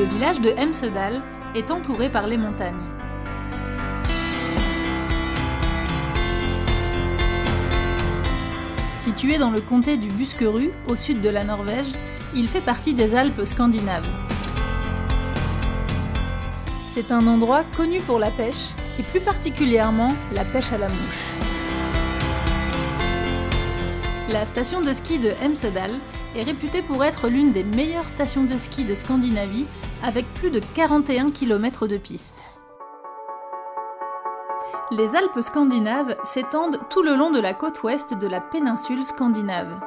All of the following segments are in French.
Le village de Hemsedal est entouré par les montagnes. Situé dans le comté du Buskerud, au sud de la Norvège, il fait partie des Alpes scandinaves. C'est un endroit connu pour la pêche, et plus particulièrement la pêche à la mouche. La station de ski de Hemsedal est réputée pour être l'une des meilleures stations de ski de Scandinavie, avec plus de 41 km de piste. Les Alpes scandinaves s'étendent tout le long de la côte ouest de la péninsule scandinave.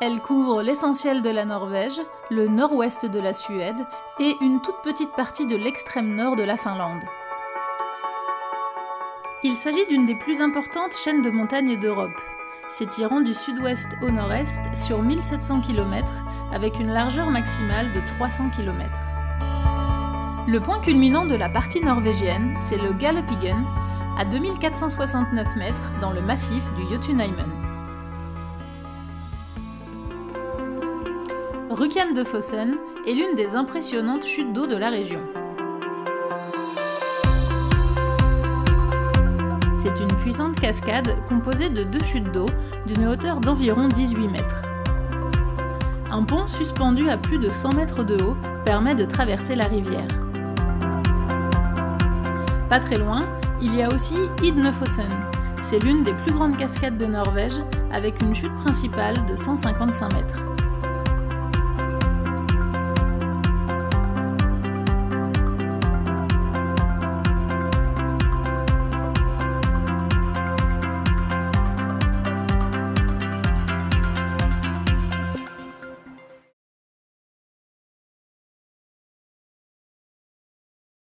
Elles couvrent l'essentiel de la Norvège, le nord-ouest de la Suède et une toute petite partie de l'extrême nord de la Finlande. Il s'agit d'une des plus importantes chaînes de montagnes d'Europe, s'étirant du sud-ouest au nord-est sur 1700 km avec une largeur maximale de 300 km. Le point culminant de la partie norvégienne, c'est le Galdhøpiggen, à 2469 mètres dans le massif du Jotunheimen. Rukjan de Fossen est l'une des impressionnantes chutes d'eau de la région. C'est une puissante cascade composée de deux chutes d'eau d'une hauteur d'environ 18 mètres. Un pont suspendu à plus de 100 mètres de haut permet de traverser la rivière. Pas très loin, il y a aussi Idnefossen. C'est l'une des plus grandes cascades de Norvège avec une chute principale de 155 mètres.